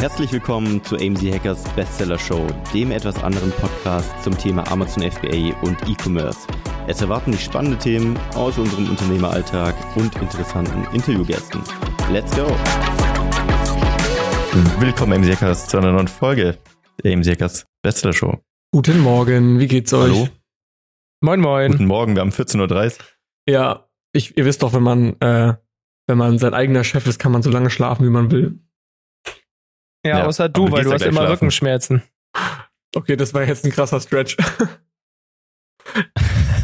Herzlich willkommen zu AMZ Hackers Bestseller Show, dem etwas anderen Podcast zum Thema Amazon FBA und E-Commerce. Es erwarten dich spannende Themen aus unserem Unternehmeralltag und interessanten Interviewgästen. Let's go! Willkommen AMZ Hackers zu einer neuen Folge der AMZ Hackers Bestseller Show. Guten Morgen, wie geht's euch? Hallo. Moin, moin. Guten Morgen, wir haben 14.30 Uhr. Ja, ich, ihr wisst doch, wenn man, äh, wenn man sein eigener Chef ist, kann man so lange schlafen, wie man will. Ja, Ja, außer du, weil du hast immer schlafen. Rückenschmerzen. Okay, das war jetzt ein krasser Stretch.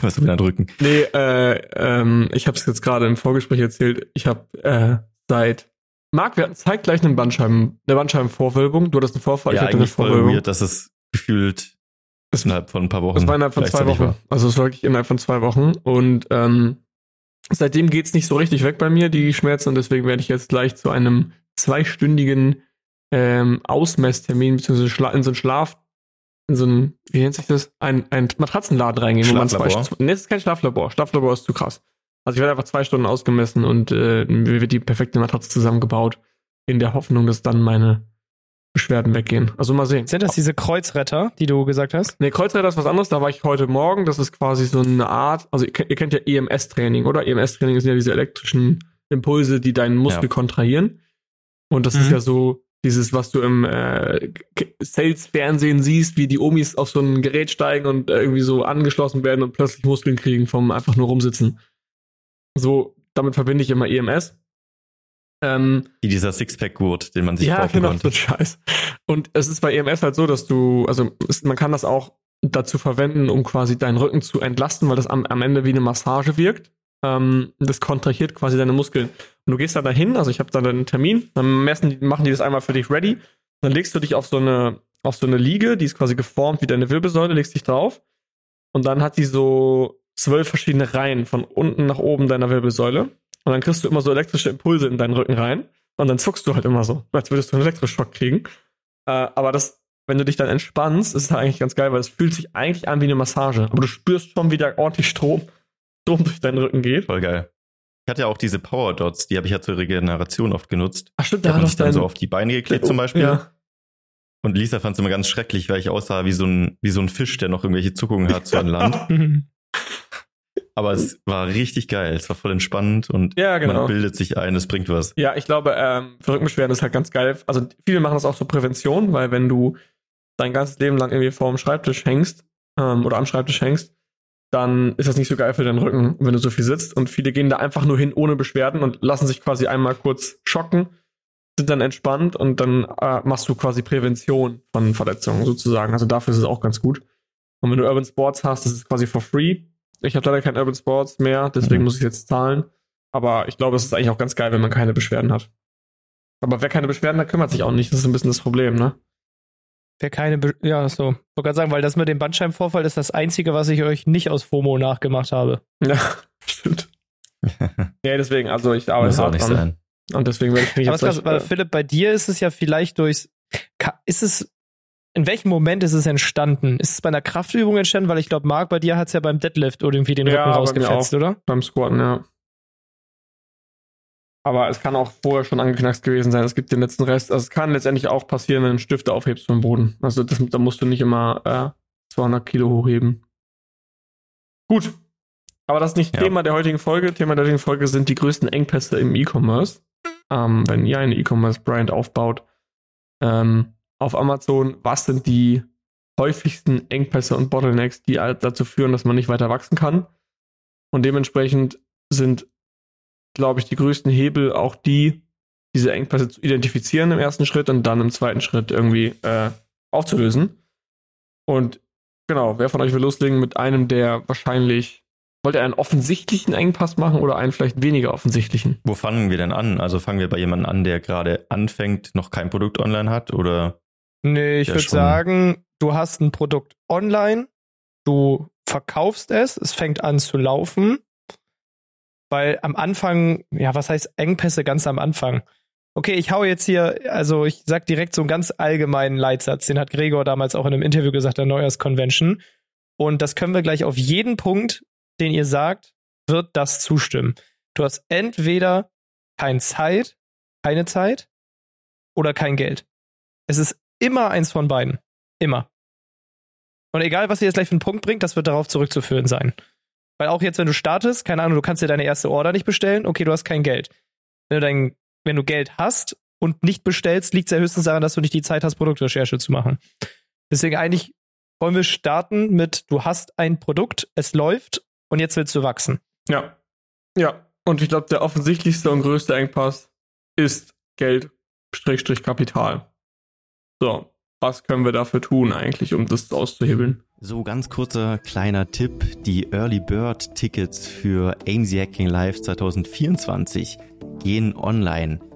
Was du wieder drücken. nee, äh, ähm, ich habe es jetzt gerade im Vorgespräch erzählt. Ich habe äh, seit Marc, wir hatten zeitgleich einen Bandscheiben, eine Bandscheibenvorwölbung. Du hattest einen Vorfall, Ja, ich hatte eine Vorwölbung. weird, dass es gefühlt Das- innerhalb von ein paar Wochen Das war innerhalb von zwei Wochen. war. Also es war wirklich innerhalb von zwei Wochen. Und ähm, seitdem geht's nicht so richtig weg bei mir, die Schmerzen. Und deswegen werde ich jetzt gleich zu einem zweistündigen ähm, Ausmesstermin, beziehungsweise in so einen Schlaf, in so einen, wie nennt sich das? Ein, ein Matratzenladen reingehen, wo man zwei Schlaflabor? Nee, das ist kein Schlaflabor. Schlaflabor ist zu krass. Also ich werde einfach zwei Stunden ausgemessen und äh, mir wird die perfekte Matratze zusammengebaut, in der Hoffnung, dass dann meine Beschwerden weggehen. Also mal sehen. Sind das diese Kreuzretter, die du gesagt hast? Nee, Kreuzreiter ist was anderes. Da war ich heute Morgen. Das ist quasi so eine Art, also ihr, kennt- ihr kennt ja EMS-Training, oder? EMS-Training sind ja diese elektrischen Impulse, die deinen Muskel Ja. kontrahieren. Und das ist Mhm. ja so dieses, was du im äh, Sales-Fernsehen siehst, wie die Omis auf so ein Gerät steigen und äh, irgendwie so angeschlossen werden und plötzlich Muskeln kriegen vom einfach nur rumsitzen. So, damit verbinde ich immer EMS. Ähm, Wie dieser Sixpack-Gurt, den man sich ja, kaufen genau, konnte. so ein Scheiß. Und es ist bei EMS halt so, dass du, also es, man kann das auch dazu verwenden, um quasi deinen Rücken zu entlasten, weil das am, am Ende wie eine Massage wirkt. Ähm, das kontrahiert quasi deine Muskeln. Und du gehst dann dahin, also ich habe dann einen Termin, dann messen machen die das einmal für dich ready. Dann legst du dich auf so eine, auf so eine Liege, die ist quasi geformt wie deine Wirbelsäule, legst dich drauf. Und dann hat die so zwölf verschiedene Reihen von unten nach oben deiner Wirbelsäule. Und dann kriegst du immer so elektrische Impulse in deinen Rücken rein. Und dann zuckst du halt immer so, als würdest du einen Elektroschock kriegen. Äh, aber das, wenn du dich dann entspannst, ist es eigentlich ganz geil, weil es fühlt sich eigentlich an wie eine Massage. Aber du spürst schon wieder ordentlich Strom, Strom durch deinen Rücken geht. Voll geil. Ich hatte ja auch diese Power Dots, die habe ich ja zur Regeneration oft genutzt. Ach stimmt, Da habe hat ich dann so auf die Beine geklebt zum Beispiel. Ja. Und Lisa fand es immer ganz schrecklich, weil ich aussah wie so ein, wie so ein Fisch, der noch irgendwelche Zuckungen hat so an Land. Mhm. Aber es war richtig geil. Es war voll entspannend und Ja, genau. man bildet sich ein, es bringt was. Ja, ich glaube, ähm, für Rückenbeschwerden ist halt ganz geil. Also viele machen das auch zur Prävention, weil wenn du dein ganzes Leben lang irgendwie vor dem Schreibtisch hängst ähm, oder am Schreibtisch hängst, dann ist das nicht so geil für deinen Rücken, wenn du so viel sitzt. Und viele gehen da einfach nur hin ohne Beschwerden und lassen sich quasi einmal kurz schocken, sind dann entspannt und dann äh, machst du quasi Prävention von Verletzungen sozusagen. Also dafür ist es auch ganz gut. Und wenn du Urban Sports hast, das ist quasi for free. Ich habe leider kein Urban Sports mehr, deswegen Mhm. muss ich jetzt zahlen. Aber ich glaube, es ist eigentlich auch ganz geil, wenn man keine Beschwerden hat. Aber wer keine Beschwerden hat, kümmert sich auch nicht. Das ist ein bisschen das Problem, ne? Wer keine, Be ja, so. Ich wollte gerade sagen, weil das mit dem Bandscheibenvorfall ist das Einzige, was ich euch nicht aus FOMO nachgemacht habe. Ja, stimmt. Ja, deswegen, also ich arbeite Muss auch nicht dran. sein. Und deswegen werde ich mich Aber jetzt krass, weil äh, Philipp, bei dir ist es ja vielleicht durchs, ist es, in welchem Moment ist es entstanden? Ist es bei einer Kraftöbung entstanden? Weil ich glaube, Marc, bei dir hat es ja beim Deadlift irgendwie den Ja, Rücken rausgefetzt, oder? beim Squatten, ja. Aber es kann auch vorher schon angeknackst gewesen sein. Es gibt den letzten Rest. Also es kann letztendlich auch passieren, wenn du einen Stift aufhebst vom Boden. Also das, da musst du nicht immer äh, 200 Kilo hochheben. Gut. Aber das ist nicht Ja. Thema der heutigen Folge. Thema der heutigen Folge sind die größten Engpässe im E-Commerce. Ähm, wenn ihr eine E-Commerce-Brand aufbaut ähm, auf Amazon, was sind die häufigsten Engpässe und Bottlenecks, die dazu führen, dass man nicht weiter wachsen kann? Und dementsprechend sind, glaube ich, die größten Hebel auch die, diese Engpässe zu identifizieren im ersten Schritt und dann im zweiten Schritt irgendwie äh, aufzulösen. Und genau, wer von euch will loslegen mit einem, der wahrscheinlich, wollt ihr einen offensichtlichen Engpass machen oder einen vielleicht weniger offensichtlichen? Wo fangen wir denn an? Also fangen wir bei jemandem an, der gerade anfängt, noch kein Produkt online hat oder Nee, ich würde sagen, du hast ein Produkt online, du verkaufst es, es fängt an zu laufen, weil am Anfang, ja, was heißt Engpässe ganz am Anfang? Okay, ich hau jetzt hier, also ich sag direkt so einen ganz allgemeinen Leitsatz, den hat Gregor damals auch in einem Interview gesagt, der Neujahrs Convention. Und das können wir gleich auf jeden Punkt, den ihr sagt, wird das zustimmen. Du hast entweder keine Zeit, keine Zeit oder kein Geld. Es ist immer eins von beiden. Immer. Und egal, was ihr jetzt gleich für einen Punkt bringt, das wird darauf zurückzuführen sein. Weil auch jetzt, wenn du startest, keine Ahnung, du kannst dir deine erste Order nicht bestellen, okay, du hast kein Geld. Wenn du, dein, wenn du Geld hast und nicht bestellst, liegt es ja höchstens daran, dass du nicht die Zeit hast, Produktrecherche zu machen. Deswegen eigentlich wollen wir starten mit, du hast ein Produkt, es läuft und jetzt willst du wachsen. Ja. Ja. Und ich glaube, der offensichtlichste und größte Engpass ist Geld, Strich, Kapital. So, was können wir dafür tun eigentlich, um das auszuhebeln? So, ganz kurzer kleiner Tipp. Die Early Bird Tickets für AMZ Hacking Live 2024 gehen online.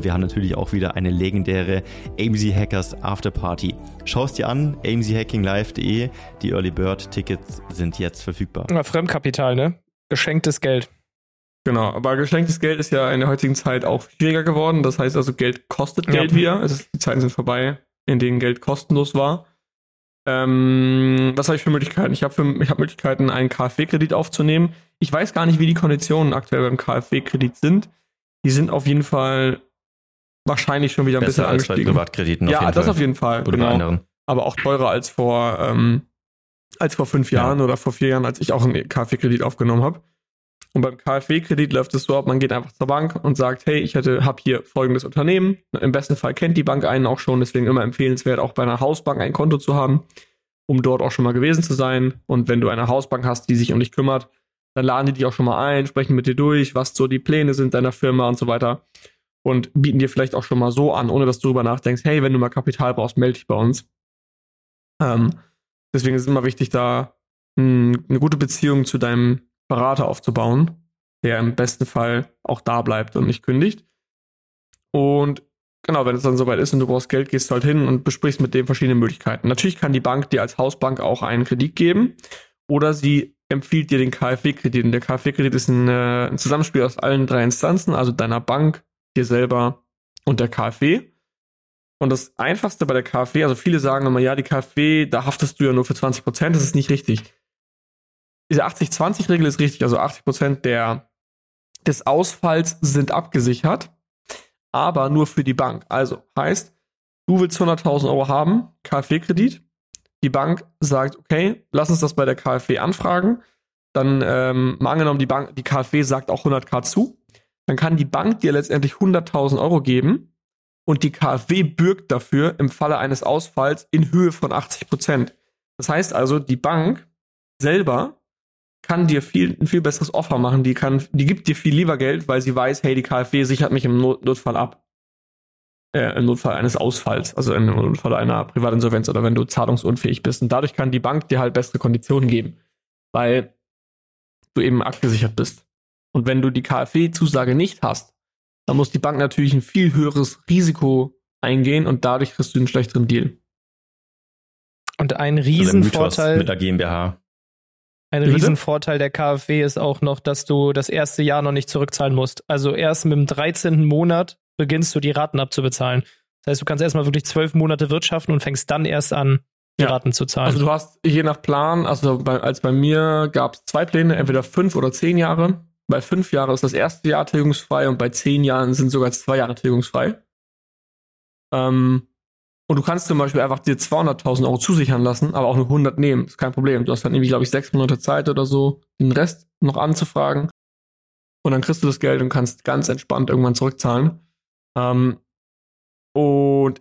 wir haben natürlich auch wieder eine legendäre AMZ Hackers Afterparty. Schau es dir an, amzhackinglive.de. Die Early Bird Tickets sind jetzt verfügbar. Ja, Fremdkapital, ne? Geschenktes Geld. Genau, aber geschenktes Geld ist ja in der heutigen Zeit auch schwieriger geworden. Das heißt also, Geld kostet Geld ja. wieder. Also die Zeiten sind vorbei, in denen Geld kostenlos war. Ähm, was habe ich für Möglichkeiten? Ich habe hab Möglichkeiten, einen KfW-Kredit aufzunehmen. Ich weiß gar nicht, wie die Konditionen aktuell beim KfW-Kredit sind. Die sind auf jeden Fall wahrscheinlich schon wieder ein Besser bisschen als angestiegen. Bei Privatkrediten ja, das Fall. auf jeden Fall. Oder genau. bei anderen. Aber auch teurer als vor, ähm, als vor fünf Jahren ja. oder vor vier Jahren, als ich auch einen KfW-Kredit aufgenommen habe. Und beim KfW-Kredit läuft es so ab, man geht einfach zur Bank und sagt, hey, ich hätte, habe hier folgendes Unternehmen. Im besten Fall kennt die Bank einen auch schon, deswegen immer empfehlenswert, auch bei einer Hausbank ein Konto zu haben, um dort auch schon mal gewesen zu sein. Und wenn du eine Hausbank hast, die sich um dich kümmert, dann laden die dich auch schon mal ein, sprechen mit dir durch, was so die Pläne sind deiner Firma und so weiter und bieten dir vielleicht auch schon mal so an, ohne dass du darüber nachdenkst, hey, wenn du mal Kapital brauchst, melde dich bei uns. Ähm, deswegen ist es immer wichtig, da mh, hm, eine gute Beziehung zu deinem Berater aufzubauen, der im besten Fall auch da bleibt und nicht kündigt. Und genau, wenn es dann soweit ist und du brauchst Geld, gehst du halt hin und besprichst mit dem verschiedene Möglichkeiten. Natürlich kann die Bank dir als Hausbank auch einen Kredit geben oder sie empfiehlt dir den KfW-Kredit. Und der KfW-Kredit ist ein, äh, ein Zusammenspiel aus allen drei Instanzen, also deiner Bank, dir selber und der KfW. Und das Einfachste bei der KfW, also viele sagen immer, ja, die KfW, da haftest du ja nur für 20 Prozent, das ist nicht richtig. Diese 80-20-Regel ist richtig, also 80 Prozent des Ausfalls sind abgesichert, aber nur für die Bank. Also heißt, du willst 100.000 Euro haben, KfW-Kredit, die Bank sagt, okay, lass uns das bei der KfW anfragen, dann ähm, mal angenommen, die Bank, die KfW sagt auch 100k zu, dann kann die Bank dir letztendlich 100.000 Euro geben und die KfW bürgt dafür im Falle eines Ausfalls in Höhe von 80 Prozent. Das heißt also, die Bank selber kann dir viel, ein viel besseres Offer machen. Die kann, die gibt dir viel lieber Geld, weil sie weiß, hey, die KfW sichert mich im Not Notfall ab. Äh, Im Notfall eines Ausfalls, also im Notfall einer Privatinsolvenz oder wenn du zahlungsunfähig bist. Und dadurch kann die Bank dir halt bessere Konditionen geben, weil du eben abgesichert bist. Und wenn du die KfW-Zusage nicht hast, dann muss die Bank natürlich ein viel höheres Risiko eingehen und dadurch kriegst du einen schlechteren Deal. Und ein also Riesenvorteil mit der GmbH. Ein Riesenvorteil der KfW ist auch noch, dass du das erste Jahr noch nicht zurückzahlen musst. Also erst mit dem 13. Monat beginnst du die Raten abzubezahlen. Das heißt, du kannst erstmal wirklich zwölf Monate wirtschaften und fängst dann erst an, die ja. Raten zu zahlen. Also du hast je nach Plan, also bei, als bei mir gab es zwei Pläne, entweder fünf oder zehn Jahre. Bei fünf Jahren ist das erste Jahr tilgungsfrei und bei zehn Jahren sind sogar zwei Jahre tilgungsfrei. Ähm, und du kannst zum Beispiel einfach dir 200.000 Euro zusichern lassen, aber auch nur 100 nehmen. Ist kein Problem. Du hast dann irgendwie, glaube ich, sechs Monate Zeit oder so, den Rest noch anzufragen. Und dann kriegst du das Geld und kannst ganz entspannt irgendwann zurückzahlen. Ähm, und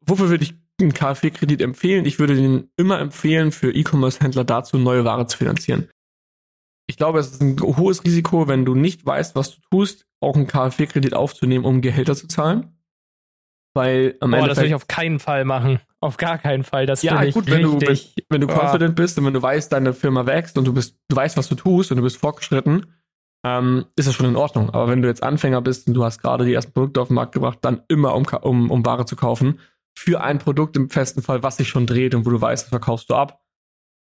wofür würde ich einen KfW-Kredit empfehlen? Ich würde den immer empfehlen, für E-Commerce-Händler dazu neue Ware zu finanzieren ich glaube, es ist ein hohes Risiko, wenn du nicht weißt, was du tust, auch einen KfW-Kredit aufzunehmen, um Gehälter zu zahlen. Weil am Ende. das will ich auf keinen Fall machen. Auf gar keinen Fall. Das ja, gut, wenn du, wenn, wenn du confident bist und wenn du weißt, deine Firma wächst und du bist, du weißt, was du tust und du bist fortgeschritten, ähm, ist das schon in Ordnung. Aber wenn du jetzt Anfänger bist und du hast gerade die ersten Produkte auf den Markt gebracht, dann immer um, um, um Ware zu kaufen für ein Produkt im festen Fall, was sich schon dreht und wo du weißt, das verkaufst du ab.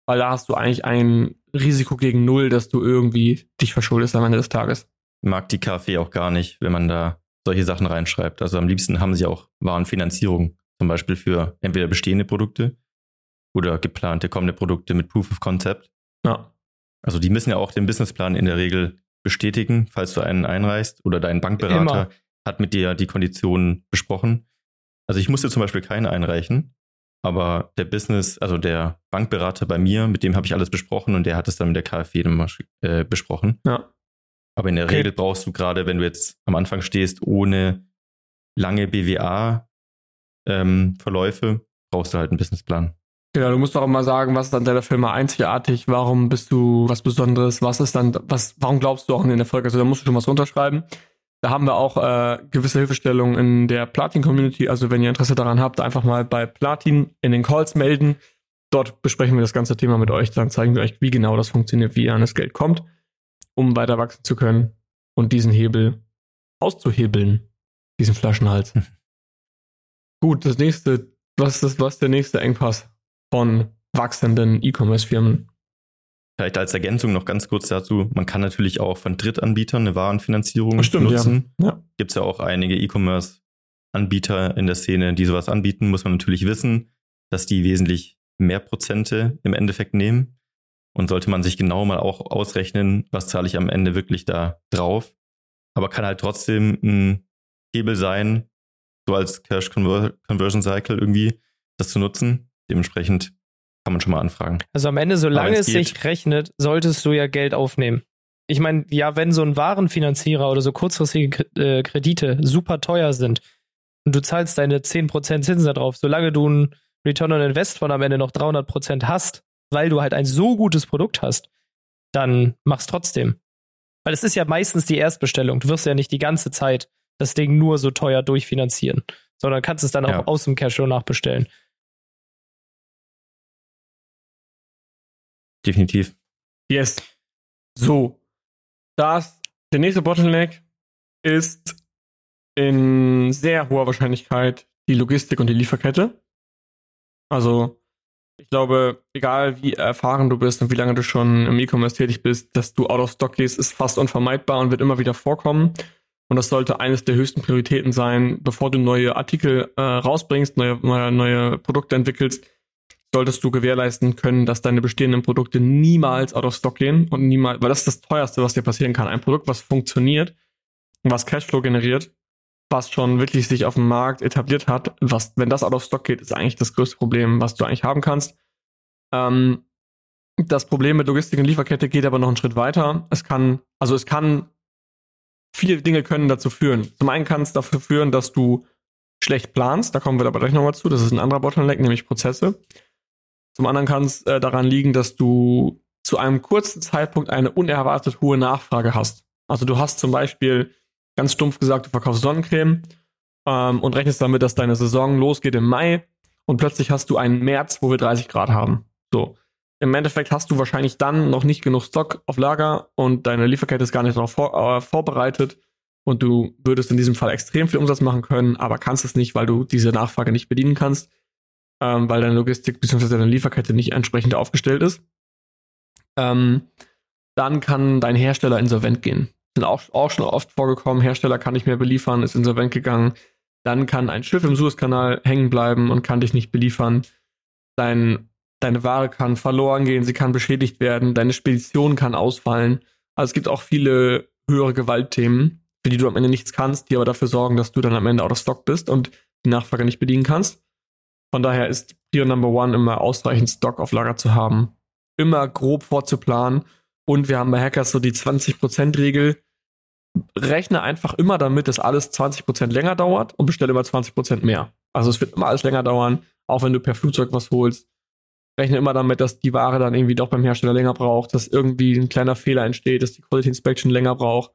Weil da hast du eigentlich ein Risiko gegen Null, dass du irgendwie dich verschuldest am Ende des Tages. Mag die KfW auch gar nicht, wenn man da solche Sachen reinschreibt. Also am liebsten haben sie auch Warenfinanzierung, zum Beispiel für entweder bestehende Produkte oder geplante kommende Produkte mit Proof of Concept. Ja. Also die müssen ja auch den Businessplan in der Regel bestätigen, falls du einen einreichst oder dein Bankberater Immer. hat mit dir die Konditionen besprochen. Also ich musste zum Beispiel keinen einreichen, aber der Business, also der Bankberater bei mir, mit dem habe ich alles besprochen und der hat es dann mit der KfW äh, besprochen. Ja. Aber in der okay. Regel brauchst du gerade, wenn du jetzt am Anfang stehst, ohne lange BWA-Verläufe, ähm, brauchst du halt einen Businessplan. Genau, du musst doch auch mal sagen, was ist an deiner Firma einzigartig, warum bist du was Besonderes, was ist dann, was, warum glaubst du auch in der Folge? Also da musst du schon was runterschreiben. Da haben wir auch äh, gewisse Hilfestellungen in der Platin-Community. Also wenn ihr Interesse daran habt, einfach mal bei Platin in den Calls melden. Dort besprechen wir das ganze Thema mit euch. Dann zeigen wir euch, wie genau das funktioniert, wie ihr an das Geld kommt, um weiter wachsen zu können und diesen Hebel auszuhebeln, diesen Flaschenhals. Gut, das nächste, was ist das, was ist der nächste Engpass? von wachsenden E-Commerce-Firmen. Vielleicht als Ergänzung noch ganz kurz dazu, man kann natürlich auch von Drittanbietern eine Warenfinanzierung Stimmt, nutzen. Ja. Ja. Gibt es ja auch einige E-Commerce-Anbieter in der Szene, die sowas anbieten, muss man natürlich wissen, dass die wesentlich mehr Prozente im Endeffekt nehmen. Und sollte man sich genau mal auch ausrechnen, was zahle ich am Ende wirklich da drauf. Aber kann halt trotzdem ein Hebel sein, so als Cash Conversion Cycle irgendwie, das zu nutzen. Dementsprechend kann man schon mal anfragen. Also am Ende, solange es geht, sich rechnet, solltest du ja Geld aufnehmen. Ich meine, ja, wenn so ein Warenfinanzierer oder so kurzfristige äh, Kredite super teuer sind und du zahlst deine 10% Zinsen darauf, solange du ein Return on Invest von am Ende noch 300% hast, weil du halt ein so gutes Produkt hast, dann mach's trotzdem. Weil es ist ja meistens die Erstbestellung. Du wirst ja nicht die ganze Zeit das Ding nur so teuer durchfinanzieren, sondern kannst es dann ja. auch aus dem Cashflow nachbestellen. Definitiv. Yes. So. Das, der nächste Bottleneck ist in sehr hoher Wahrscheinlichkeit die Logistik und die Lieferkette. Also, ich glaube, egal wie erfahren du bist und wie lange du schon im E-Commerce tätig bist, dass du out of stock gehst, ist fast unvermeidbar und wird immer wieder vorkommen. Und das sollte eines der höchsten Prioritäten sein, bevor du neue Artikel äh, rausbringst, neue, neue, neue Produkte entwickelst, solltest du gewährleisten können, dass deine bestehenden Produkte niemals out of stock gehen und niemals, weil das ist das teuerste, was dir passieren kann. Ein Produkt, was funktioniert was Cashflow generiert, was schon wirklich sich auf dem Markt etabliert hat, was, wenn das out of stock geht, ist eigentlich das größte Problem, was du eigentlich haben kannst. Ähm, das Problem mit Logistik und Lieferkette geht aber noch einen Schritt weiter. Es kann, also es kann, viele Dinge können dazu führen. Zum einen kann es dafür führen, dass du schlecht planst, da kommen wir aber gleich nochmal zu, das ist ein anderer Bottleneck, nämlich Prozesse. Zum anderen kann es äh, daran liegen, dass du zu einem kurzen Zeitpunkt eine unerwartet hohe Nachfrage hast. Also du hast zum Beispiel ganz stumpf gesagt, du verkaufst Sonnencreme ähm, und rechnest damit, dass deine Saison losgeht im Mai und plötzlich hast du einen März, wo wir 30 Grad haben. So. Im Endeffekt hast du wahrscheinlich dann noch nicht genug Stock auf Lager und deine Lieferkette ist gar nicht darauf vor, äh, vorbereitet und du würdest in diesem Fall extrem viel Umsatz machen können, aber kannst es nicht, weil du diese Nachfrage nicht bedienen kannst ähm, weil deine Logistik bzw. deine Lieferkette nicht entsprechend aufgestellt ist. Ähm, dann kann dein Hersteller insolvent gehen. Sind auch, auch schon oft vorgekommen, Hersteller kann nicht mehr beliefern, ist insolvent gegangen. Dann kann ein Schiff im Suezkanal hängen bleiben und kann dich nicht beliefern. Dein, deine Ware kann verloren gehen, sie kann beschädigt werden, deine Spedition kann ausfallen. Also es gibt auch viele höhere Gewaltthemen, für die du am Ende nichts kannst, die aber dafür sorgen, dass du dann am Ende out of stock bist und die Nachfrage nicht bedienen kannst. Von daher ist Prio Number One immer ausreichend Stock auf Lager zu haben, immer grob vorzuplanen. Und wir haben bei Hackers so die 20%-Regel. Rechne einfach immer damit, dass alles 20% länger dauert und bestelle immer 20% mehr. Also es wird immer alles länger dauern, auch wenn du per Flugzeug was holst. Rechne immer damit, dass die Ware dann irgendwie doch beim Hersteller länger braucht, dass irgendwie ein kleiner Fehler entsteht, dass die Quality Inspection länger braucht.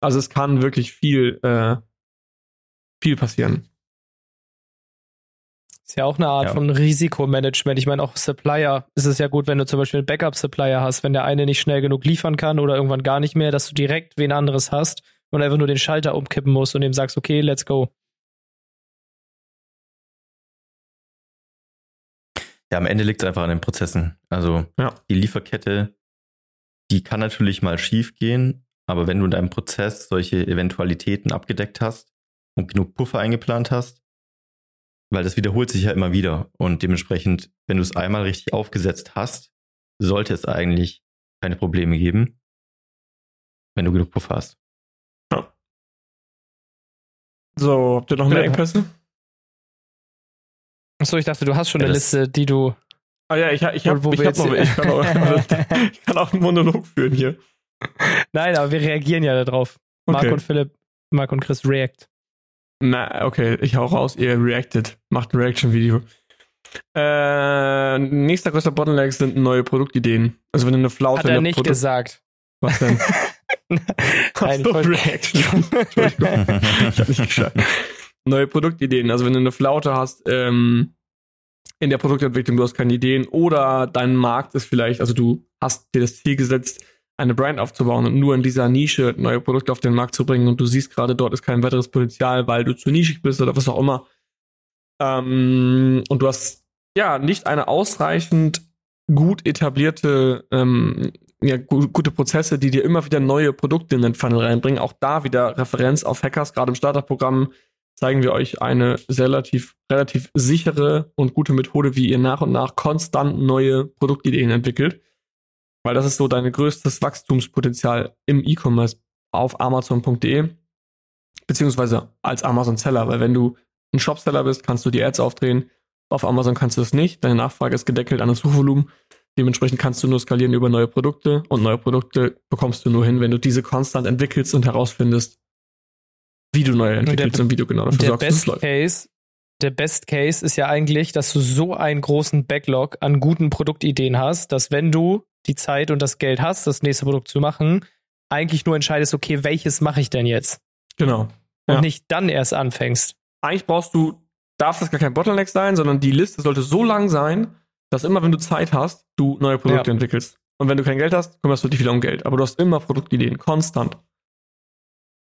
Also es kann wirklich viel, äh, viel passieren. Ist ja auch eine Art ja. von Risikomanagement. Ich meine, auch Supplier ist es ja gut, wenn du zum Beispiel einen Backup-Supplier hast, wenn der eine nicht schnell genug liefern kann oder irgendwann gar nicht mehr, dass du direkt wen anderes hast und einfach nur den Schalter umkippen musst und dem sagst, okay, let's go. Ja, am Ende liegt es einfach an den Prozessen. Also Ja. die Lieferkette, die kann natürlich mal schief gehen, aber wenn du in deinem Prozess solche Eventualitäten abgedeckt hast und genug Puffer eingeplant hast, weil das wiederholt sich ja immer wieder und dementsprechend, wenn du es einmal richtig aufgesetzt hast, sollte es eigentlich keine Probleme geben, wenn du genug Puffer hast. So, habt ihr noch mehr Ja. Engpässe? Achso, ich dachte, du hast schon Ja, eine Liste, die du. Ah ja, ich, ich habe Wo ich hab noch, jetzt- ich kann, auch, ich kann auch einen Monolog führen hier. Nein, aber wir reagieren ja darauf. Marc Okay. und Philipp, Marc und Chris react. Na, okay, ich hau raus, ihr reacted. Macht ein Reaction-Video. Äh, nächster größter Bottleneck sind neue Produktideen. Also wenn du eine Flaute Hat er nicht Produkt- gesagt. Was denn? Nein, so, Reaction. Entschuldigung. Ich hab nicht geschafft. Neue Produktideen. Also wenn du eine Flaute hast ähm, in der Produktentwicklung, du hast keine Ideen oder dein Markt ist vielleicht, also du hast dir das Ziel gesetzt, eine Brand aufzubauen und nur in dieser Nische neue Produkte auf den Markt zu bringen und du siehst gerade, dort ist kein weiteres Potenzial, weil du zu nischig bist oder was auch immer. Ähm, und du hast ja nicht eine ausreichend gut etablierte ähm, ja, gu gute Prozesse, die dir immer wieder neue Produkte in den Funnel reinbringen. Auch da wieder Referenz auf Hackers. Gerade im Starterprogramm zeigen wir euch eine relativ, relativ sichere und gute Methode, wie ihr nach und nach konstant neue Produktideen entwickelt. Weil das ist so dein größtes Wachstumspotenzial im E-Commerce auf Amazon.de, beziehungsweise als Amazon-Seller. Weil wenn du ein Shopseller bist, kannst du die Ads aufdrehen. Auf Amazon kannst du es nicht. Deine Nachfrage ist gedeckelt an das Suchvolumen. Dementsprechend kannst du nur skalieren über neue Produkte und neue Produkte bekommst du nur hin, wenn du diese konstant entwickelst und herausfindest, wie du neue entwickelst der- und wie du genau dafür Der sorgst, Best läuft. Case, der Best Case ist ja eigentlich, dass du so einen großen Backlog an guten Produktideen hast, dass wenn du die Zeit und das Geld hast, das nächste Produkt zu machen, eigentlich nur entscheidest, okay, welches mache ich denn jetzt? Genau. Und Ja. nicht dann erst anfängst. Eigentlich brauchst du, darf das gar kein Bottleneck sein, sondern die Liste sollte so lang sein, dass immer, wenn du Zeit hast, du neue Produkte Ja. entwickelst. Und wenn du kein Geld hast, kümmerst du dich wieder um Geld. Aber du hast immer Produktideen, konstant.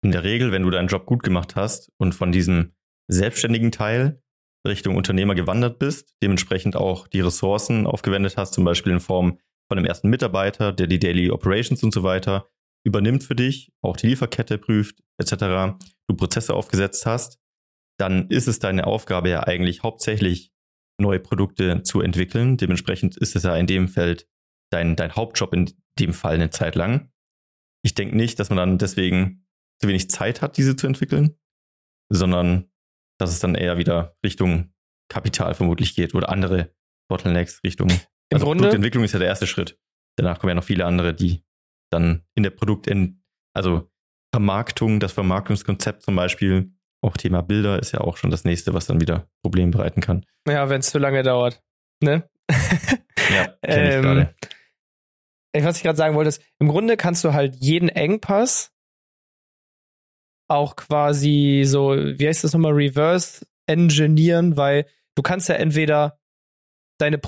In der Regel, wenn du deinen Job gut gemacht hast und von diesem selbstständigen Teil Richtung Unternehmer gewandert bist, dementsprechend auch die Ressourcen aufgewendet hast, zum Beispiel in Form von einem ersten Mitarbeiter, der die Daily Operations und so weiter übernimmt für dich, auch die Lieferkette prüft, etc., du Prozesse aufgesetzt hast, dann ist es deine Aufgabe ja eigentlich hauptsächlich neue Produkte zu entwickeln. Dementsprechend ist es ja in dem Feld dein, dein Hauptjob in dem Fall eine Zeit lang. Ich denke nicht, dass man dann deswegen zu wenig Zeit hat, diese zu entwickeln, sondern dass es dann eher wieder Richtung Kapital vermutlich geht oder andere Bottlenecks Richtung. Im also Grunde, Produktentwicklung ist ja der erste Schritt. Danach kommen ja noch viele andere, die dann in der Produkt, also Vermarktung, das Vermarktungskonzept zum Beispiel, auch Thema Bilder ist ja auch schon das nächste, was dann wieder Probleme bereiten kann. ja, wenn es zu lange dauert. Ne? Ja, kenne ich Ähm, gerade. Ey, was ich gerade sagen wollte, ist, im Grunde kannst du halt jeden Engpass auch quasi so, wie heißt das nochmal, reverse engineeren, weil du kannst ja entweder deine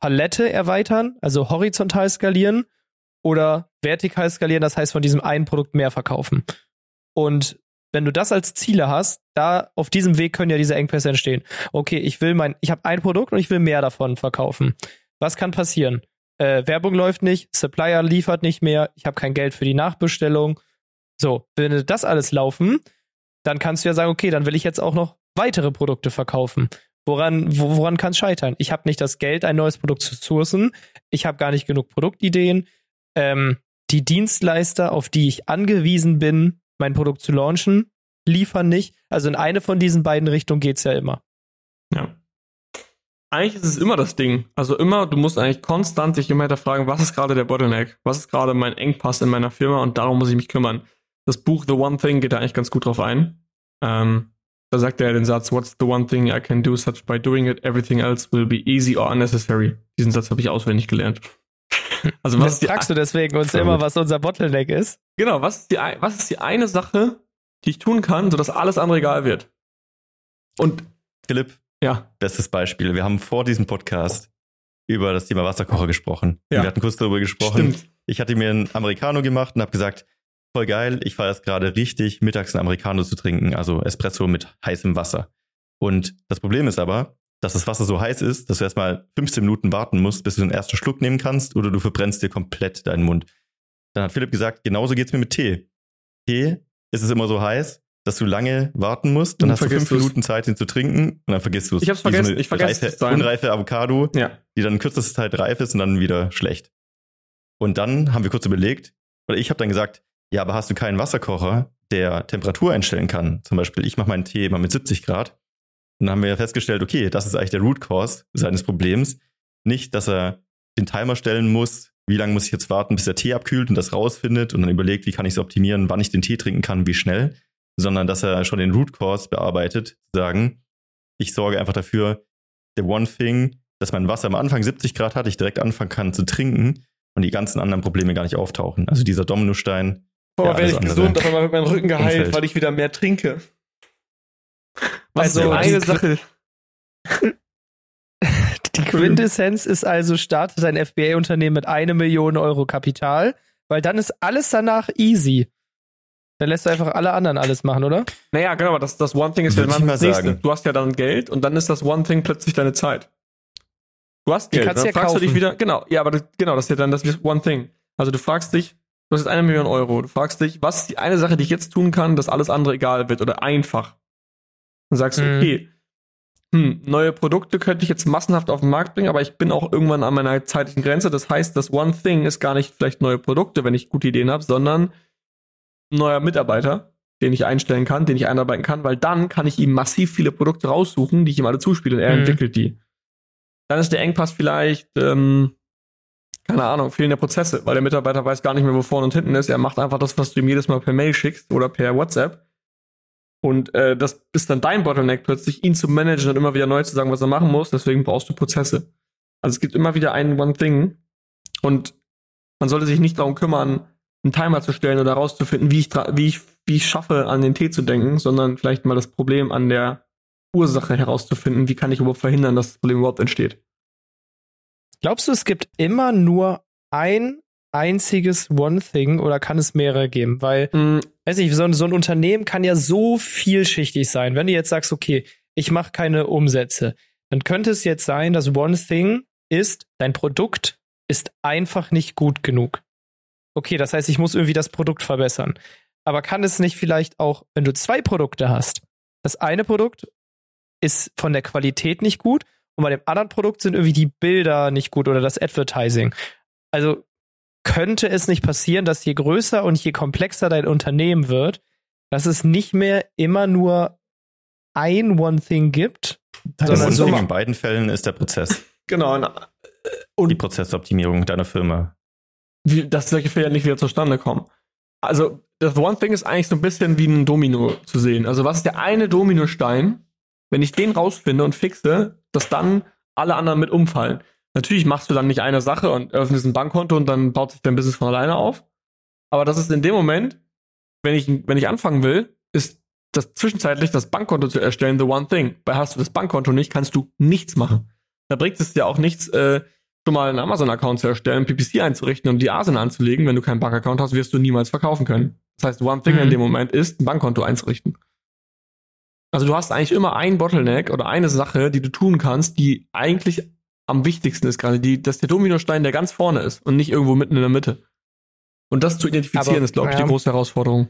Produktpalette erweitern, also horizontal skalieren oder vertikal skalieren, das heißt von diesem einen Produkt mehr verkaufen. Und wenn du das als Ziele hast, da auf diesem Weg können ja diese Engpässe entstehen. Okay, ich will mein, ich habe ein Produkt und ich will mehr davon verkaufen. Was kann passieren? Äh, Werbung läuft nicht, Supplier liefert nicht mehr, ich habe kein Geld für die Nachbestellung. So, wenn das alles laufen, dann kannst du ja sagen, okay, dann will ich jetzt auch noch weitere Produkte verkaufen. Woran, wo, woran kann es scheitern? Ich habe nicht das Geld, ein neues Produkt zu sourcen. Ich habe gar nicht genug Produktideen. Ähm, die Dienstleister, auf die ich angewiesen bin, mein Produkt zu launchen, liefern nicht. Also in eine von diesen beiden Richtungen geht's ja immer. Ja. Eigentlich ist es immer das Ding. Also immer, du musst eigentlich konstant dich immer hinterfragen, was ist gerade der Bottleneck? Was ist gerade mein Engpass in meiner Firma? Und darum muss ich mich kümmern. Das Buch The One Thing geht da eigentlich ganz gut drauf ein. Ähm, da sagt er den Satz, What's the one thing I can do such by doing it? Everything else will be easy or unnecessary. Diesen Satz habe ich auswendig gelernt. Also was die, fragst du deswegen uns immer, gut. was unser Bottleneck ist? genau, was ist die, was ist die eine Sache, die ich tun kann, sodass alles andere egal wird? Und Philipp, ja, bestes Beispiel. Wir haben vor diesem Podcast über das Thema Wasserkocher gesprochen. Ja. Wir hatten kurz darüber gesprochen. stimmt. Ich hatte mir einen Americano gemacht und habe gesagt, voll geil, ich feiere es gerade richtig, mittags einen Americano zu trinken, also Espresso mit heißem Wasser. Und das Problem ist aber, dass das Wasser so heiß ist, dass du erstmal 15 Minuten warten musst, bis du den ersten Schluck nehmen kannst, oder du verbrennst dir komplett deinen Mund. Dann hat Philipp gesagt, genauso geht's mir mit Tee. Tee ist es immer so heiß, dass du lange warten musst, dann, Dann hast du fünf. Minuten Zeit, ihn zu trinken, und dann vergisst du es. Ich hab's vergessen, So ich vergesse reife, es dann. unreife Avocado, Ja. die dann in kürzester Zeit reif ist und dann wieder schlecht. Und dann haben wir kurz überlegt, oder ich habe dann gesagt, ja, aber hast du keinen Wasserkocher, der Temperatur einstellen kann? Zum Beispiel, ich mache meinen Tee immer mit 70 Grad. Und dann haben wir festgestellt, okay, das ist eigentlich der Root Cause seines Problems. Nicht, dass er den Timer stellen muss, wie lange muss ich jetzt warten, bis der Tee abkühlt und das rausfindet und dann überlegt, wie kann ich es optimieren, wann ich den Tee trinken kann, wie schnell, sondern dass er schon den Root Cause bearbeitet, sagen, ich sorge einfach dafür, the one thing, dass mein Wasser am Anfang 70 Grad hat, ich direkt anfangen kann zu trinken und die ganzen anderen Probleme gar nicht auftauchen. Also dieser Dominostein, Boah, Ja, werde ich gesund, aber mit meinem Rücken geheilt, Umfeld. weil ich wieder mehr trinke. Was Also, so eine die- Sache. Die Quintessenz ist also, startet ein FBA-Unternehmen mit eine Million Euro Kapital, weil dann ist alles danach easy. Dann lässt du einfach alle anderen alles machen, oder? Naja, genau, aber das, das One Thing ist ja dann mal das nächste. Du hast ja dann Geld und dann ist das One Thing plötzlich deine Zeit. Du hast Die Geld, kannst dann du ja fragst du dich kaufen. wieder, genau, ja, aber das, genau, das ist ja dann das One Thing. Also du fragst dich, du hast jetzt eine Million Euro, du fragst dich, was ist die eine Sache, die ich jetzt tun kann, dass alles andere egal wird oder einfach. Dann sagst du, Mhm. okay, hm, neue Produkte könnte ich jetzt massenhaft auf den Markt bringen, aber ich bin auch irgendwann an meiner zeitlichen Grenze. Das heißt, das One Thing ist gar nicht vielleicht neue Produkte, wenn ich gute Ideen habe, sondern neuer Mitarbeiter, den ich einstellen kann, den ich einarbeiten kann, weil dann kann ich ihm massiv viele Produkte raussuchen, die ich ihm alle zuspiele und er Mhm. entwickelt die. Dann ist der Engpass vielleicht, ähm, keine Ahnung, fehlende Prozesse, weil der Mitarbeiter weiß gar nicht mehr, wo vorne und hinten ist. Er macht einfach das, was du ihm jedes Mal per Mail schickst oder per WhatsApp. Und äh, das ist dann dein Bottleneck plötzlich, ihn zu managen und immer wieder neu zu sagen, was er machen muss. Deswegen brauchst du Prozesse. Also es gibt immer wieder einen One Thing und man sollte sich nicht darum kümmern, einen Timer zu stellen oder herauszufinden, wie ich, wie ich, wie ich schaffe, an den Tee zu denken, sondern vielleicht mal das Problem an der Ursache herauszufinden. Wie kann ich überhaupt verhindern, dass das Problem überhaupt entsteht? Glaubst du, es gibt immer nur ein einziges One Thing oder kann es mehrere geben? Weil, Mm, weiß nicht, so ein, so ein Unternehmen kann ja so vielschichtig sein. Wenn du jetzt sagst, okay, ich mache keine Umsätze, dann könnte es jetzt sein, dass One Thing ist, dein Produkt ist einfach nicht gut genug. Okay, das heißt, ich muss irgendwie das Produkt verbessern. Aber kann es nicht vielleicht auch, wenn du zwei Produkte hast, das eine Produkt ist von der Qualität nicht gut und bei dem anderen Produkt sind irgendwie die Bilder nicht gut oder das Advertising. Also könnte es nicht passieren, dass je größer und je komplexer dein Unternehmen wird, dass es nicht mehr immer nur ein One Thing gibt, Das sondern One so Thing in beiden Fällen ist der Prozess, genau. Und, die Prozessoptimierung deiner Firma. wie, dass solche Fehler nicht wieder zustande kommen. Also, das One Thing ist eigentlich so ein bisschen wie ein Domino zu sehen. Also, was ist der eine Dominostein, wenn ich den rausfinde und fixe, dass dann alle anderen mit umfallen? Natürlich machst du dann nicht eine Sache und öffnest ein Bankkonto und dann baut sich dein Business von alleine auf. Aber das ist in dem Moment, wenn ich, wenn ich anfangen will, ist das zwischenzeitlich das Bankkonto zu erstellen, the one thing. Weil hast du das Bankkonto nicht, kannst du nichts machen. Da bringt es dir auch nichts, äh, schon mal einen Amazon-Account zu erstellen, PPC einzurichten und die Asen anzulegen. Wenn du keinen Bankaccount hast, wirst du niemals verkaufen können. Das heißt, One Thing Mhm. in dem Moment ist, ein Bankkonto einzurichten. Also du hast eigentlich immer ein Bottleneck oder eine Sache, die du tun kannst, die eigentlich am wichtigsten ist gerade, die, dass der Dominostein, der ganz vorne ist und nicht irgendwo mitten in der Mitte. Und das zu identifizieren, Aber, ist, glaube ich, ja. die große Herausforderung.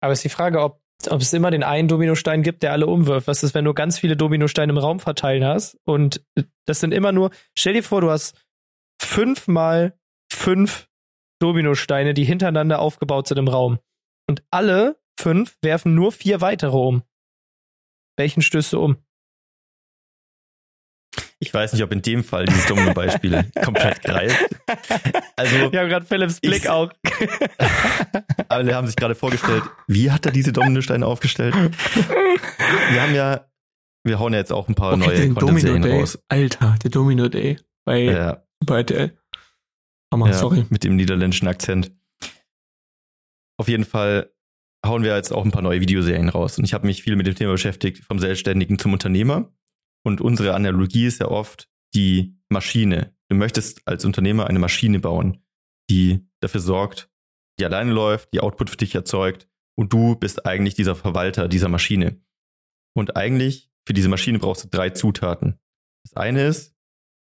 Aber ist die Frage, ob, ob es immer den einen Dominostein gibt, der alle umwirft. Was ist, wenn du ganz viele Dominosteine im Raum verteilen hast? Und das sind immer nur, stell dir vor, du hast fünf mal fünf Dominosteine, die hintereinander aufgebaut sind im Raum. Und alle fünf werfen nur vier weitere um. Welchen stößt du um? Ich weiß nicht, ob in dem Fall dieses Domino-Beispiel komplett greift. Also, Wir haben gerade Philips Ich- Blick auch. alle haben sich gerade vorgestellt, wie hat er diese Dominosteine aufgestellt? Wir haben ja, wir hauen ja jetzt auch ein paar neue den Domino Content-Serien Day. raus. Alter, der Domino Day bei Ja, Super RTL. Hammer, ja, sorry. mit dem niederländischen Akzent. Auf jeden Fall hauen wir jetzt auch ein paar neue Videoserien raus. Und ich habe mich viel mit dem Thema beschäftigt, vom Selbstständigen zum Unternehmer. Und unsere Analogie ist ja oft die Maschine. Du möchtest als Unternehmer eine Maschine bauen, die dafür sorgt, die alleine läuft, die Output für dich erzeugt und du bist eigentlich dieser Verwalter dieser Maschine. Und eigentlich für diese Maschine brauchst du drei Zutaten. Das eine ist,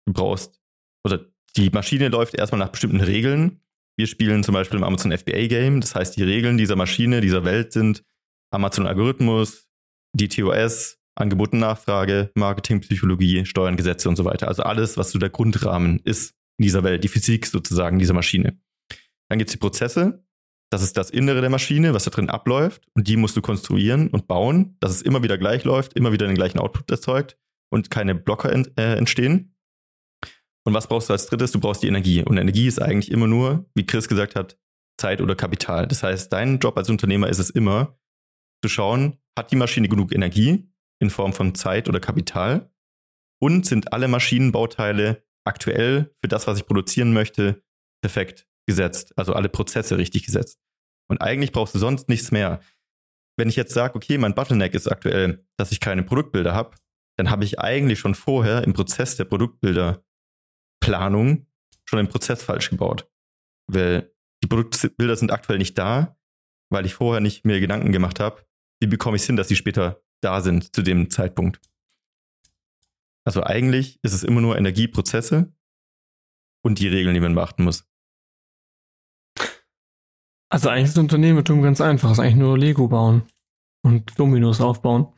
du brauchst, oder die Maschine läuft erstmal nach bestimmten Regeln. Wir spielen zum Beispiel im Amazon FBA Game. Das heißt, die Regeln dieser Maschine, dieser Welt sind Amazon Algorithmus, DTOS, Angebot und Nachfrage, Marketingpsychologie, Steuern, Gesetze und so weiter. Also alles, was so der Grundrahmen ist in dieser Welt, die Physik sozusagen dieser Maschine. Dann gibt es die Prozesse. Das ist das Innere der Maschine, was da drin abläuft. Und die musst du konstruieren und bauen, dass es immer wieder gleich läuft, immer wieder den gleichen Output erzeugt und keine Blocker ent, äh, entstehen. Und was brauchst du als drittes? Du brauchst die Energie. Und Energie ist eigentlich immer nur, wie Chris gesagt hat, Zeit oder Kapital. Das heißt, dein Job als Unternehmer ist es immer, zu schauen, hat die Maschine genug Energie in Form von Zeit oder Kapital? Und sind alle Maschinenbauteile aktuell für das, was ich produzieren möchte, perfekt gesetzt? Also alle Prozesse richtig gesetzt. Und eigentlich brauchst du sonst nichts mehr. Wenn ich jetzt sage, okay, mein Bottleneck ist aktuell, dass ich keine Produktbilder habe, dann habe ich eigentlich schon vorher im Prozess der Produktbilderplanung schon den Prozess falsch gebaut. Weil die Produktbilder sind aktuell nicht da, weil ich vorher nicht mir Gedanken gemacht habe, wie bekomme ich es hin, dass sie später da sind zu dem Zeitpunkt. Also eigentlich ist es immer nur Energieprozesse und die Regeln, die man beachten muss. Also eigentlich ist das Unternehmertum ganz einfach. Es ist eigentlich nur Lego bauen und Dominos aufbauen.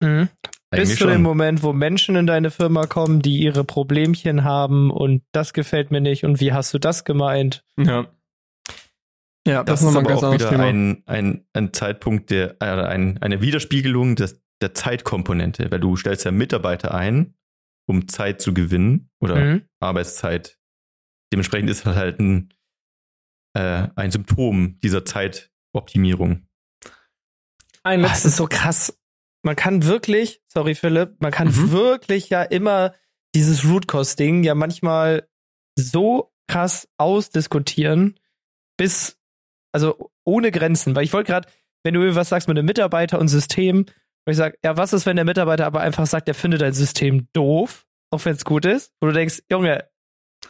Mhm. Bis zu dem Moment, wo Menschen in deine Firma kommen, die ihre Problemchen haben und das gefällt mir nicht und wie hast du das gemeint? Ja. Ja, das, das ist aber auch wieder ein, ein, ein Zeitpunkt, der, äh, ein, eine Widerspiegelung des, der Zeitkomponente, weil du stellst ja Mitarbeiter ein, um Zeit zu gewinnen oder mhm. Arbeitszeit. Dementsprechend ist das halt ein, äh, ein Symptom dieser Zeitoptimierung. Ein letztes. Das ist so krass. Man kann wirklich, sorry Philipp, man kann mhm. wirklich ja immer dieses Root Costing ja manchmal so krass ausdiskutieren, bis also ohne Grenzen, weil ich wollte gerade, wenn du was sagst mit einem Mitarbeiter und System, und ich sage, ja, was ist, wenn der Mitarbeiter aber einfach sagt, er findet dein System doof, auch wenn es gut ist, wo du denkst, Junge,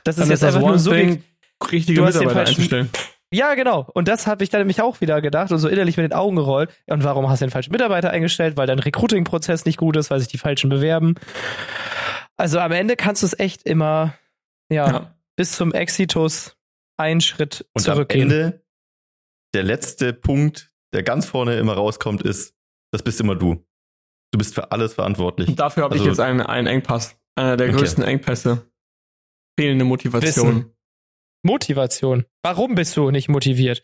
das ist Dann jetzt ist einfach nur so richtige Mitarbeiter einzustellen. Ja, genau. Und das habe ich dann nämlich auch wieder gedacht und so innerlich mit den Augen gerollt. Und warum hast du den falschen Mitarbeiter eingestellt? Weil dein Recruiting-Prozess nicht gut ist, weil sich die falschen bewerben. Also am Ende kannst du es echt immer, ja, ja. bis zum Exitus einen Schritt und zurückgehen. Am Ende der letzte Punkt, der ganz vorne immer rauskommt, ist, das bist immer du. Du bist für alles verantwortlich. Und dafür habe also, ich jetzt einen, einen Engpass. Einer der okay. größten Engpässe. Fehlende Motivation. Wissen. Motivation. Warum bist du nicht motiviert?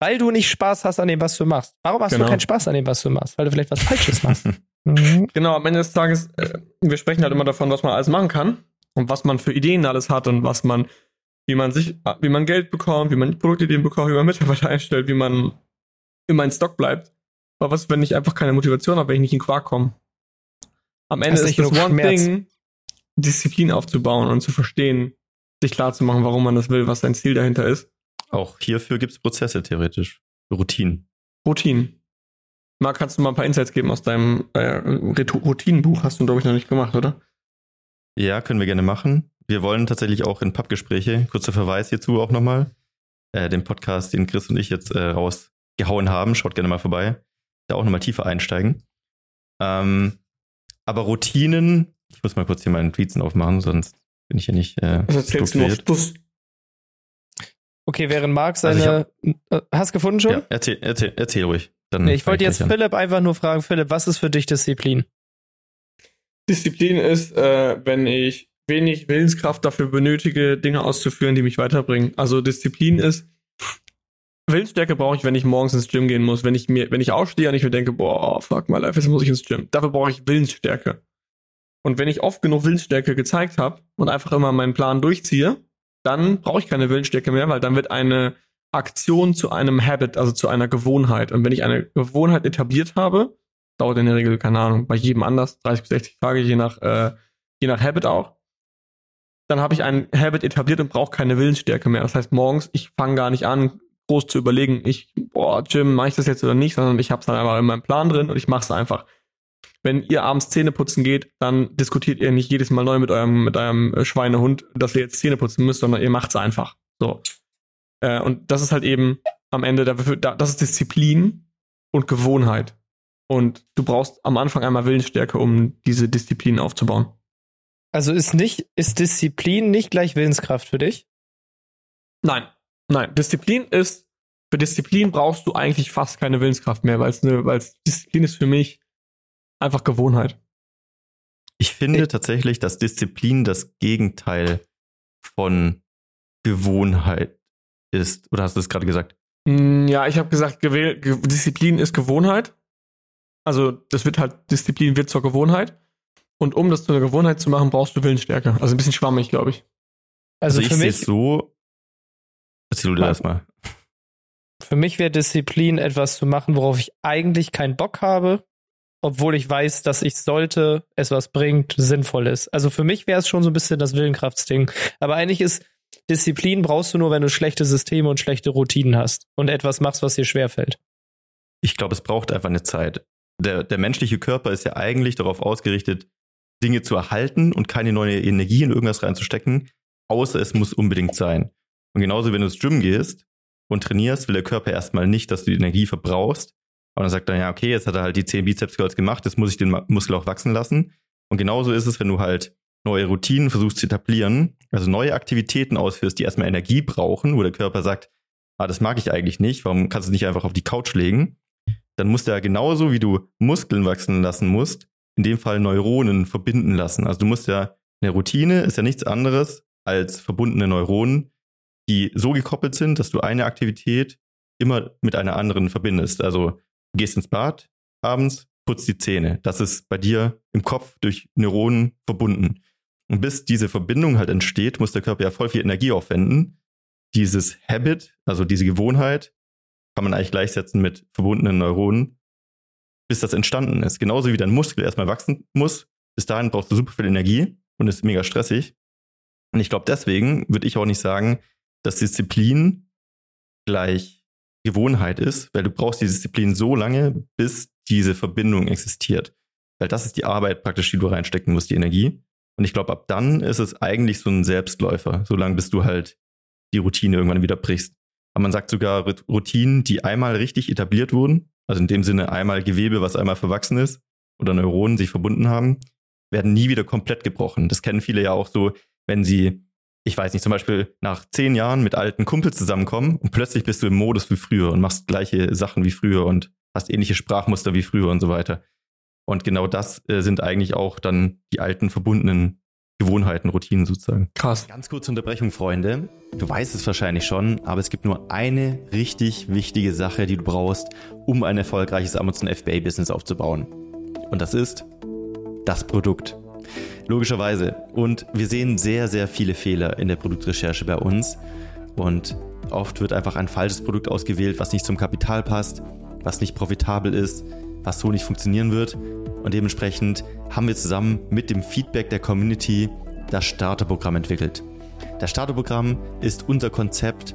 Weil du nicht Spaß hast an dem, was du machst. Warum hast genau. du keinen Spaß an dem, was du machst? Weil du vielleicht was Falsches machst. mhm. Genau, am Ende des Tages, äh, wir sprechen halt immer davon, was man alles machen kann und was man für Ideen alles hat und was man wie man sich, wie man Geld bekommt, wie man Produktideen bekommt, wie man Mitarbeiter einstellt, wie man immer in Stock bleibt. Aber was, wenn ich einfach keine Motivation habe, wenn ich nicht in Quark komme? Am Ende das ist, ist das One Schmerz. Thing, Disziplin aufzubauen und zu verstehen, sich klar zu machen, warum man das will, was sein Ziel dahinter ist. Auch hierfür gibt es Prozesse theoretisch. Routinen. Routinen. Marc, kannst du mal ein paar Insights geben aus deinem äh, Routinenbuch? Hast du, glaube ich, noch nicht gemacht, oder? Ja, können wir gerne machen. Wir wollen tatsächlich auch in Pappgespräche, kurzer Verweis hierzu auch nochmal, äh, den Podcast, den Chris und ich jetzt äh, rausgehauen haben, schaut gerne mal vorbei, da auch nochmal tiefer einsteigen. Ähm, aber Routinen, ich muss mal kurz hier meinen Tweets aufmachen, sonst bin ich hier nicht äh, Was erzählst du Schluss? Okay, während Marc seine... Also hab, äh, hast gefunden schon? Ja, erzähl, erzähl, erzähl ruhig. Dann nee, ich wollte jetzt Philipp einfach nur fragen, Philipp, was ist für dich Disziplin? Disziplin ist, äh, wenn ich wenig Willenskraft dafür benötige, Dinge auszuführen, die mich weiterbringen. Also Disziplin ist, Willensstärke brauche ich, wenn ich morgens ins Gym gehen muss. Wenn ich mir, wenn ich aufstehe und ich mir denke, boah, fuck my life, jetzt muss ich ins Gym. Dafür brauche ich Willensstärke. Und wenn ich oft genug Willensstärke gezeigt habe und einfach immer meinen Plan durchziehe, dann brauche ich keine Willensstärke mehr, weil dann wird eine Aktion zu einem Habit, also zu einer Gewohnheit. Und wenn ich eine Gewohnheit etabliert habe, dauert in der Regel, keine Ahnung, bei jedem anders, 30 bis 60 Tage, je nach, äh, je nach Habit auch, dann habe ich ein Habit etabliert und brauche keine Willensstärke mehr. Das heißt, morgens, ich fange gar nicht an, groß zu überlegen, ich, boah, Jim, mache ich das jetzt oder nicht, sondern ich habe es dann einfach in meinem Plan drin und ich mache es einfach. Wenn ihr abends Zähne putzen geht, dann diskutiert ihr nicht jedes Mal neu mit eurem, mit eurem äh, Schweinehund, dass ihr jetzt Zähne putzen müsst, sondern ihr macht es einfach. So. Äh, und das ist halt eben am Ende, dafür, das ist Disziplin und Gewohnheit. Und du brauchst am Anfang einmal Willensstärke, um diese Disziplin aufzubauen. Also ist nicht, ist Disziplin nicht gleich Willenskraft für dich? Nein, nein. Disziplin ist, für Disziplin brauchst du eigentlich fast keine Willenskraft mehr, weil es ne, weil Disziplin ist für mich einfach Gewohnheit. Ich finde tatsächlich, dass Disziplin das Gegenteil von Gewohnheit ist. Oder hast du es gerade gesagt? Mm, ja, ich habe gesagt, Gewähl Disziplin ist Gewohnheit. Also das wird halt, Disziplin wird zur Gewohnheit. Und um das zu einer Gewohnheit zu machen, brauchst du Willensstärke. Also ein bisschen schwammig, glaube ich. Also, also ich sehe es so. Erzähl du erstmal. Für mich wäre Disziplin etwas zu machen, worauf ich eigentlich keinen Bock habe, obwohl ich weiß, dass ich sollte, es was bringt, sinnvoll ist. Also für mich wäre es schon so ein bisschen das Willenkraftsding. Aber eigentlich ist Disziplin brauchst du nur, wenn du schlechte Systeme und schlechte Routinen hast und etwas machst, was dir schwerfällt. Ich glaube, es braucht einfach eine Zeit. Der, der menschliche Körper ist ja eigentlich darauf ausgerichtet, Dinge zu erhalten und keine neue Energie in irgendwas reinzustecken, außer es muss unbedingt sein. Und genauso, wenn du ins Gym gehst und trainierst, will der Körper erstmal nicht, dass du die Energie verbrauchst. Und dann sagt er, ja, okay, jetzt hat er halt die 10 Bizeps Curls gemacht, jetzt muss ich den Muskel auch wachsen lassen. Und genauso ist es, wenn du halt neue Routinen versuchst zu etablieren, also neue Aktivitäten ausführst, die erstmal Energie brauchen, wo der Körper sagt, ah, das mag ich eigentlich nicht, warum kannst du nicht einfach auf die Couch legen? Dann musst du ja genauso wie du Muskeln wachsen lassen musst, in dem Fall Neuronen verbinden lassen. Also du musst ja, eine Routine ist ja nichts anderes als verbundene Neuronen, die so gekoppelt sind, dass du eine Aktivität immer mit einer anderen verbindest. Also gehst ins Bad abends, putzt die Zähne. Das ist bei dir im Kopf durch Neuronen verbunden. Und bis diese Verbindung halt entsteht, muss der Körper ja voll viel Energie aufwenden. Dieses Habit, also diese Gewohnheit, kann man eigentlich gleichsetzen mit verbundenen Neuronen, bis das entstanden ist. Genauso wie dein Muskel erstmal wachsen muss. Bis dahin brauchst du super viel Energie und ist mega stressig. Und ich glaube, deswegen würde ich auch nicht sagen, dass Disziplin gleich Gewohnheit ist, weil du brauchst die Disziplin so lange, bis diese Verbindung existiert. Weil das ist die Arbeit praktisch, die du reinstecken musst, die Energie. Und ich glaube, ab dann ist es eigentlich so ein Selbstläufer, solange bis du halt die Routine irgendwann wieder brichst. Aber man sagt sogar Routinen, die einmal richtig etabliert wurden, also in dem Sinne einmal Gewebe, was einmal verwachsen ist oder Neuronen sich verbunden haben, werden nie wieder komplett gebrochen. Das kennen viele ja auch so, wenn sie, ich weiß nicht, zum Beispiel nach zehn Jahren mit alten Kumpels zusammenkommen und plötzlich bist du im Modus wie früher und machst gleiche Sachen wie früher und hast ähnliche Sprachmuster wie früher und so weiter. Und genau das äh, sind eigentlich auch dann die alten verbundenen Gewohnheiten, Routinen sozusagen. Krass. Ganz kurze Unterbrechung, Freunde. Du weißt es wahrscheinlich schon, aber es gibt nur eine richtig wichtige Sache, die du brauchst, um ein erfolgreiches Amazon FBA-Business aufzubauen. Und das ist das Produkt. Logischerweise. Und wir sehen sehr, sehr viele Fehler in der Produktrecherche bei uns. Und oft wird einfach ein falsches Produkt ausgewählt, was nicht zum Kapital passt, was nicht profitabel ist, was so nicht funktionieren wird. Und dementsprechend haben wir zusammen mit dem Feedback der Community das Starterprogramm entwickelt. Das Starterprogramm ist unser Konzept,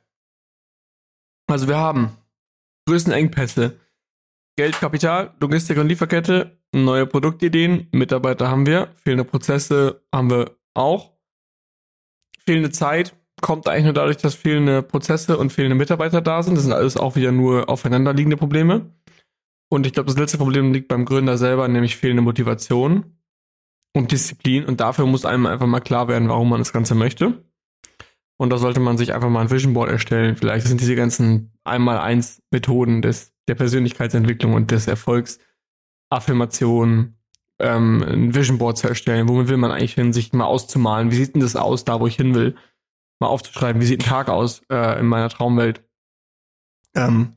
Also wir haben größten Engpässe. Geld, Kapital, Logistik und Lieferkette, neue Produktideen, Mitarbeiter haben wir, fehlende Prozesse haben wir auch. Fehlende Zeit kommt eigentlich nur dadurch, dass fehlende Prozesse und fehlende Mitarbeiter da sind. Das sind alles auch wieder nur aufeinanderliegende Probleme. Und ich glaube, das letzte Problem liegt beim Gründer selber, nämlich fehlende Motivation und Disziplin. Und dafür muss einem einfach mal klar werden, warum man das Ganze möchte. Und da sollte man sich einfach mal ein Vision Board erstellen. Vielleicht sind diese ganzen einmal-eins Methoden des, der Persönlichkeitsentwicklung und des Erfolgs, Affirmationen, ähm, ein Vision Board zu erstellen. Womit will man eigentlich hin, sich mal auszumalen? Wie sieht denn das aus, da wo ich hin will? Mal aufzuschreiben, wie sieht ein Tag aus äh, in meiner Traumwelt? Ähm,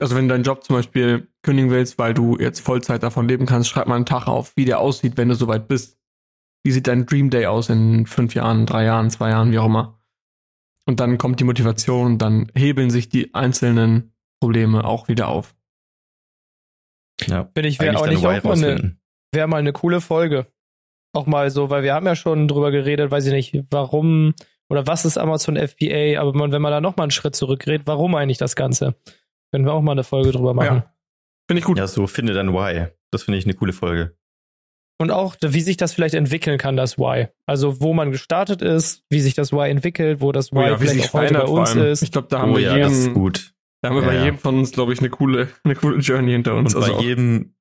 also wenn du deinen Job zum Beispiel kündigen willst, weil du jetzt Vollzeit davon leben kannst, schreib mal einen Tag auf, wie der aussieht, wenn du soweit bist. Wie sieht dein Dream Day aus in fünf Jahren, drei Jahren, zwei Jahren, wie auch immer? Und dann kommt die Motivation und dann hebeln sich die einzelnen Probleme auch wieder auf. Ja, Bin ich wäre auch nicht auch mal eine, wäre mal eine coole Folge. Auch mal so, weil wir haben ja schon drüber geredet, weiß ich nicht, warum oder was ist Amazon FBA, aber man, wenn man da nochmal einen Schritt zurückgeht, warum eigentlich das Ganze? Können wir auch mal eine Folge drüber machen. Ja. Finde ich gut. Ja, so finde dein Why. Das finde ich eine coole Folge. Und auch, wie sich das vielleicht entwickeln kann, das Why. Also, wo man gestartet ist, wie sich das Why entwickelt, wo das Why oh ja, vielleicht auch heute bei uns ist. Ich glaube, da haben oh, wir ja, jeden, gut. Da haben wir ja, bei jedem von uns, glaube ich, eine coole, eine coole Journey hinter uns. Und also bei jedem,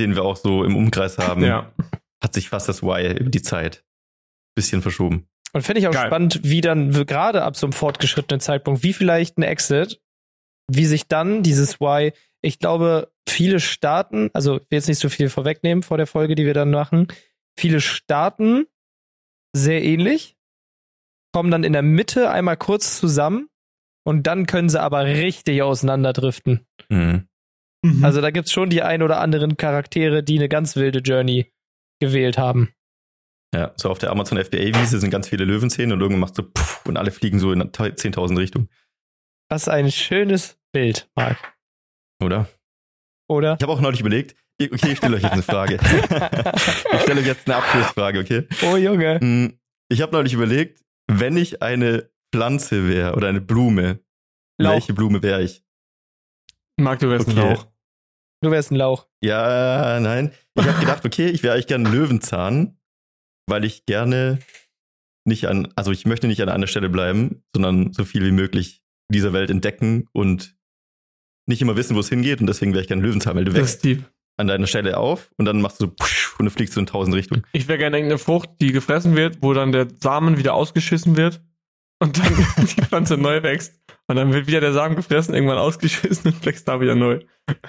den wir auch so im Umkreis haben, hat sich fast das Why über die Zeit ein bisschen verschoben. Und finde ich auch Geil. spannend, wie dann gerade ab so einem fortgeschrittenen Zeitpunkt, wie vielleicht ein Exit, wie sich dann dieses Why, ich glaube, viele Staaten, also ich will jetzt nicht so viel vorwegnehmen vor der Folge, die wir dann machen, viele Staaten sehr ähnlich, kommen dann in der Mitte einmal kurz zusammen und dann können sie aber richtig auseinanderdriften. Mhm. Mhm. Also da gibt's schon die ein oder anderen Charaktere, die eine ganz wilde Journey gewählt haben. Ja, so auf der Amazon FBA-Wiese sind ganz viele Löwenzähne und irgendwann macht so puff und alle fliegen so in 10.000 Richtungen. Was ein schönes Bild, Marc. Oder? Oder? Ich habe auch neulich überlegt, okay, ich stelle euch jetzt eine Frage. ich stelle euch jetzt eine Abschlussfrage, okay? Oh Junge. Hm, ich habe neulich überlegt, wenn ich eine Pflanze wäre oder eine Blume, Lauch. welche Blume wäre ich? Marc, du wärst okay. ein Lauch. Du wärst ein Lauch. Ja, nein. Ich habe gedacht, okay, ich wäre eigentlich gerne ein Löwenzahn, weil ich gerne nicht an, also ich möchte nicht an einer Stelle bleiben, sondern so viel wie möglich dieser Welt entdecken und nicht immer wissen, wo es hingeht. Und deswegen wäre ich gerne Löwenzahn, weil du wächst an deiner Stelle auf und dann machst du so und du fliegst so in tausend Richtungen. Ich wäre gerne irgendeine Frucht, die gefressen wird, wo dann der Samen wieder ausgeschissen wird und dann die Pflanze neu wächst. Und dann wird wieder der Samen gefressen, irgendwann ausgeschissen und wächst da wieder neu.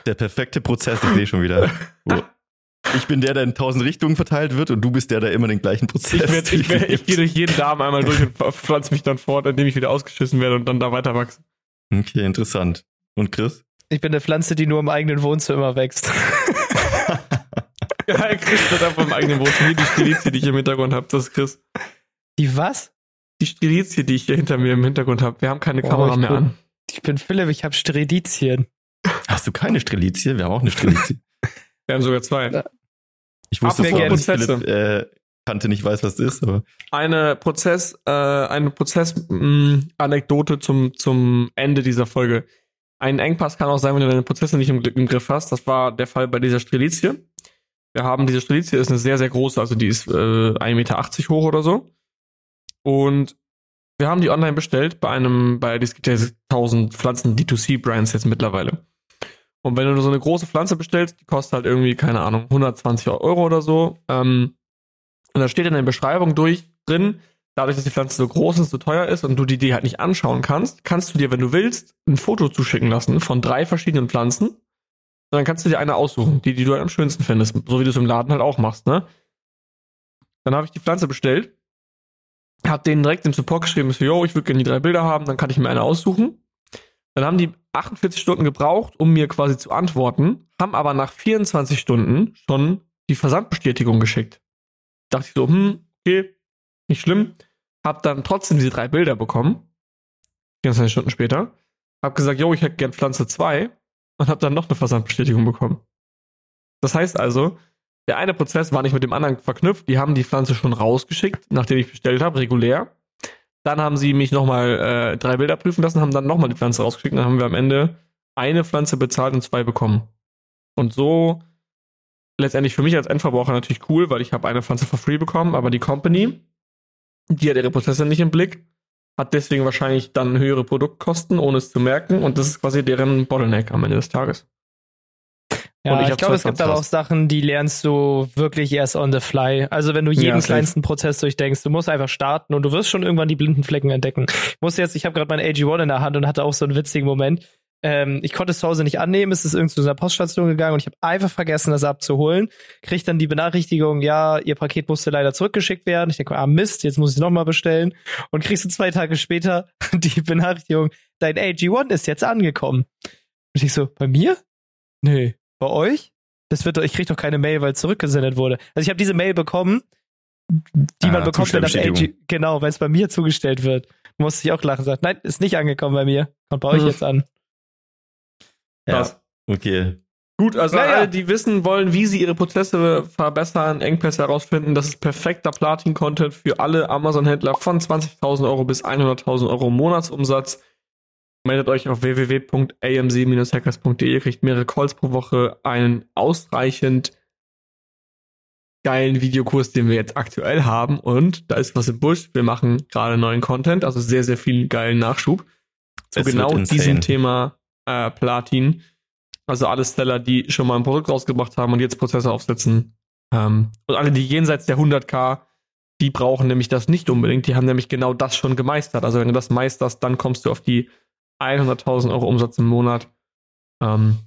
Der perfekte Prozess, ich sehe schon wieder. Ich bin der, der in tausend Richtungen verteilt wird und du bist der, der immer den gleichen Prozess Ich, werd, ich, werd, ich gehe durch jeden Darm einmal durch und pflanze mich dann fort, indem ich wieder ausgeschissen werde und dann da weiter wachse. Okay, interessant. Und Chris? Ich bin eine Pflanze, die nur im eigenen Wohnzimmer wächst. ja, Chris wird einfach im eigenen Wohnzimmer. Die Strelizie, die ich im Hintergrund habe, das ist Chris. Die was? Die Strelizie, die ich hier hinter mir im Hintergrund habe. Wir haben keine oh, Kamera mehr bin, an. Ich bin Philipp, ich habe Strelizien. Hast du keine Strelizie? Wir haben auch eine Strelizie. Wir haben sogar zwei. Ich wusste vorher, dass Philipp äh, kannte nicht weiß, was das ist. Aber. Eine Prozess, äh, eine Prozess-Anekdote zum zum Ende dieser Folge. Ein Engpass kann auch sein, wenn du deine Prozesse nicht im, im Griff hast. Das war der Fall bei dieser Strelizie. Wir haben diese Strelizie ist eine sehr sehr große, also die ist äh, 1,80 Meter hoch oder so. Und wir haben die online bestellt bei einem, bei es gibt ja 1000 Pflanzen D2C Brands jetzt mittlerweile. Und wenn du so eine große Pflanze bestellst, die kostet halt irgendwie, keine Ahnung, 120 Euro oder so. Ähm, und da steht in der Beschreibung durch drin, dadurch, dass die Pflanze so groß ist, so teuer ist und du die, die halt nicht anschauen kannst, kannst du dir, wenn du willst, ein Foto zuschicken lassen von drei verschiedenen Pflanzen. Und dann kannst du dir eine aussuchen, die, die du halt am schönsten findest, so wie du es im Laden halt auch machst, ne? Dann habe ich die Pflanze bestellt, hab denen direkt im Support geschrieben, so, yo, ich würde gerne die drei Bilder haben, dann kann ich mir eine aussuchen. Dann haben die 48 Stunden gebraucht, um mir quasi zu antworten, haben aber nach 24 Stunden schon die Versandbestätigung geschickt. Dachte ich so, hm, okay, nicht schlimm. Hab dann trotzdem diese drei Bilder bekommen. 24 Stunden später. Hab gesagt, yo, ich hätte gern Pflanze 2 und hab dann noch eine Versandbestätigung bekommen. Das heißt also, der eine Prozess war nicht mit dem anderen verknüpft. Die haben die Pflanze schon rausgeschickt, nachdem ich bestellt habe, regulär. Dann haben sie mich nochmal äh, drei Bilder prüfen lassen, haben dann nochmal die Pflanze rausgeschickt. Dann haben wir am Ende eine Pflanze bezahlt und zwei bekommen. Und so letztendlich für mich als Endverbraucher natürlich cool, weil ich habe eine Pflanze for free bekommen, aber die Company, die hat ihre Prozesse nicht im Blick, hat deswegen wahrscheinlich dann höhere Produktkosten, ohne es zu merken. Und das ist quasi deren Bottleneck am Ende des Tages. Ja, ich, ich glaube, es gibt aber auch Sachen, die lernst du wirklich erst on the fly. Also wenn du jeden ja, kleinsten Prozess durchdenkst, du musst einfach starten und du wirst schon irgendwann die blinden Flecken entdecken. Ich muss jetzt, ich habe gerade mein AG1 in der Hand und hatte auch so einen witzigen Moment. Ähm, ich konnte es zu Hause nicht annehmen, es ist irgendwie zu einer Poststation gegangen und ich habe einfach vergessen, das abzuholen. Krieg dann die Benachrichtigung, ja, ihr Paket musste leider zurückgeschickt werden. Ich denke, ah Mist, jetzt muss ich nochmal bestellen. Und kriegst du zwei Tage später die Benachrichtigung, dein AG1 ist jetzt angekommen. Und ich so, bei mir? Nee, bei euch? Das wird doch, ich krieg doch keine Mail, weil es zurückgesendet wurde. Also ich habe diese Mail bekommen, die Ah, man bekommt, wenn das AG, genau, wenn es bei mir zugestellt wird. Musste ich auch lachen, sagt, nein, ist nicht angekommen bei mir. Kommt bei euch Hm. jetzt an. Krass. Okay. Gut, also Naja. alle, die wissen wollen, wie sie ihre Prozesse verbessern, Engpässe herausfinden, das ist perfekter Platin-Content für alle Amazon-Händler von 20.000 Euro bis 100.000 Euro Monatsumsatz. Meldet euch auf www.amc-hackers.de, kriegt mehrere Calls pro Woche, einen ausreichend geilen Videokurs, den wir jetzt aktuell haben und da ist was im Busch. Wir machen gerade neuen Content, also sehr, sehr viel geilen Nachschub zu Es genau diesem Thema äh, Platin. Also alle Seller, die schon mal ein Produkt rausgebracht haben und jetzt Prozesse aufsetzen. Ähm, und alle, die jenseits der 100k, die brauchen nämlich das nicht unbedingt. Die haben nämlich genau das schon gemeistert. Also wenn du das meisterst, dann kommst du auf die 100.000 Euro Umsatz im Monat. Ähm,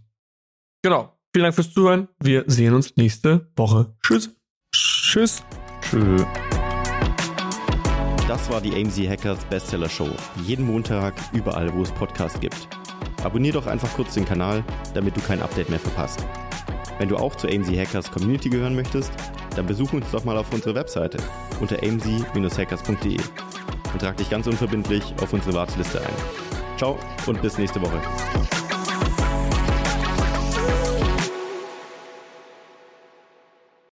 genau. Vielen Dank fürs Zuhören. Wir sehen uns nächste Woche. Tschüss. Tschüss. Tschö. Das war die AMZ Hackers Bestseller Show. Jeden Montag, überall, wo es Podcasts gibt. Abonnier doch einfach kurz den Kanal, damit du kein Update mehr verpasst. Wenn du auch zur AMZ Hackers Community gehören möchtest, dann besuch uns doch mal auf unserer Webseite unter amz-hackers.de und trag dich ganz unverbindlich auf unsere Warteliste ein. Ciao und bis nächste Woche.